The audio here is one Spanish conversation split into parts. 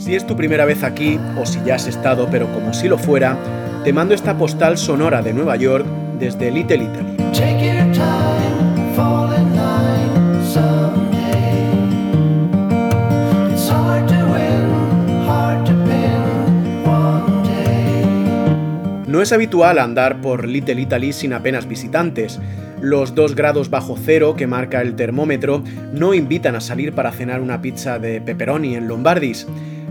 Si es tu primera vez aquí, o si ya has estado, pero como si lo fuera, te mando esta postal sonora de Nueva York desde Little Italy. No es habitual andar por Little Italy sin apenas visitantes. Los 2 grados bajo cero que marca el termómetro no invitan a salir para cenar una pizza de pepperoni en Lombardis.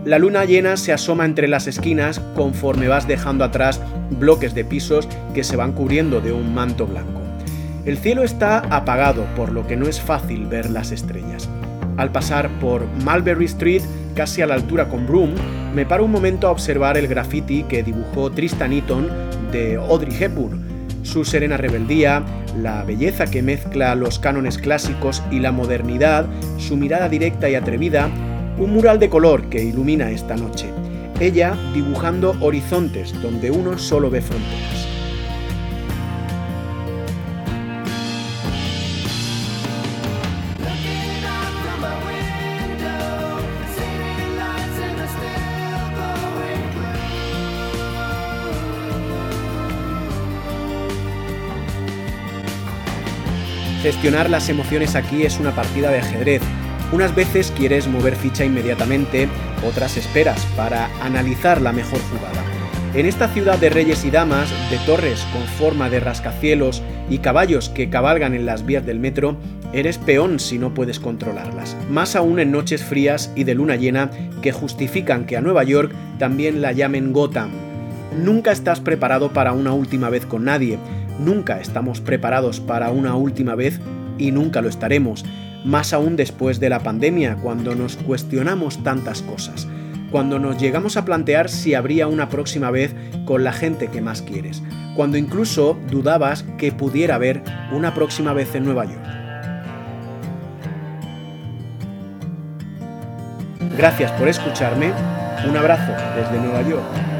La luna llena se asoma entre las esquinas conforme vas dejando atrás bloques de pisos que se van cubriendo de un manto blanco. El cielo está apagado, por lo que no es fácil ver las estrellas. Al pasar por Mulberry Street, casi a la altura con Broome, me paro un momento a observar el graffiti que dibujó Tristan Eaton de Audrey Hepburn. Su serena rebeldía, la belleza que mezcla los cánones clásicos y la modernidad, su mirada directa y atrevida, un mural de color que ilumina esta noche. Ella dibujando horizontes donde uno solo ve fronteras. Gestionar las emociones aquí es una partida de ajedrez. Unas veces quieres mover ficha inmediatamente, otras esperas para analizar la mejor jugada. En esta ciudad de reyes y damas, de torres con forma de rascacielos y caballos que cabalgan en las vías del metro, eres peón si no puedes controlarlas. Más aún en noches frías y de luna llena que justifican que a Nueva York también la llamen Gotham. Nunca estás preparado para una última vez con nadie, Nunca estamos preparados para una última vez y nunca lo estaremos, más aún después de la pandemia, cuando nos cuestionamos tantas cosas, cuando nos llegamos a plantear si habría una próxima vez con la gente que más quieres, cuando incluso dudabas que pudiera haber una próxima vez en Nueva York. Gracias por escucharme, un abrazo desde Nueva York.